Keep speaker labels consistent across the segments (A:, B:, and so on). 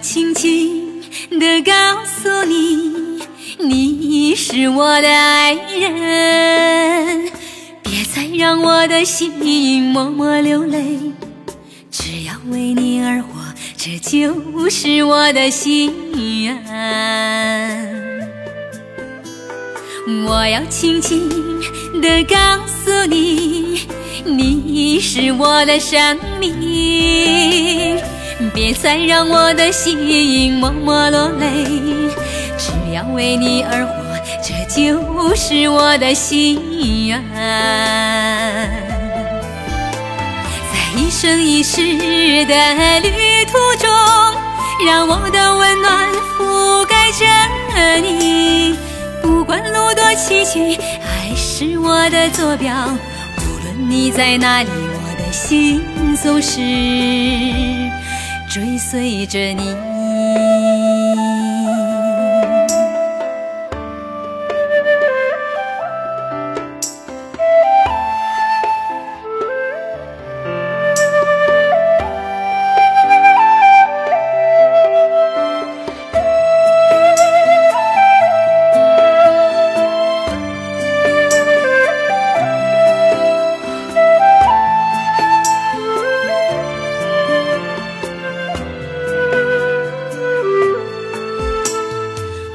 A: 轻轻地告诉你，你是我的爱人，别再让我的心默默流泪，只要为你而活，这就是我的心愿。我要轻轻地告诉你，你是我的生命，别再让我的心默默落泪，只要为你而活，这就是我的心愿。在一生一世的旅途中，让我的温暖覆盖着你。不管路多崎岖，爱是我的坐标。无论你在哪里，我的心总是追随着你。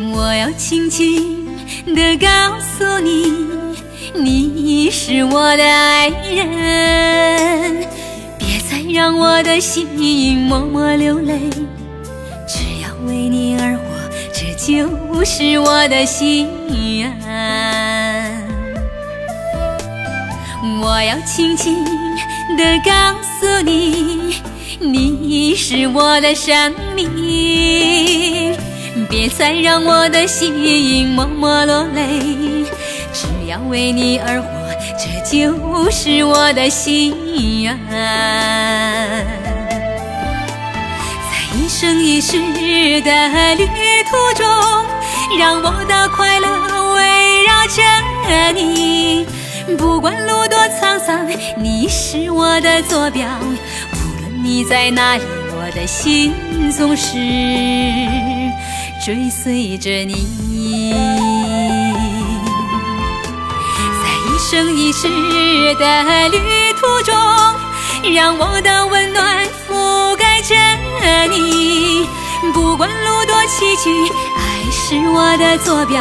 A: 我要轻轻地告诉你，你是我的爱人，别再让我的心默默流泪，只要为你而活，这就是我的心愿。我要轻轻地告诉你，你是我的生命。别再让我的心默默落泪，只要为你而活，这就是我的心愿。在一生一世的旅途中，让我的快乐围绕着你。不管路多沧桑，你是我的坐标。无论你在哪里，我的心总是。追随着你，在一生一世的旅途中，让我的温暖覆盖着你。不管路多崎岖，爱是我的坐标。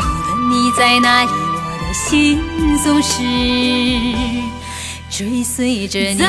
A: 无论你在哪里，我的心总是追随着你。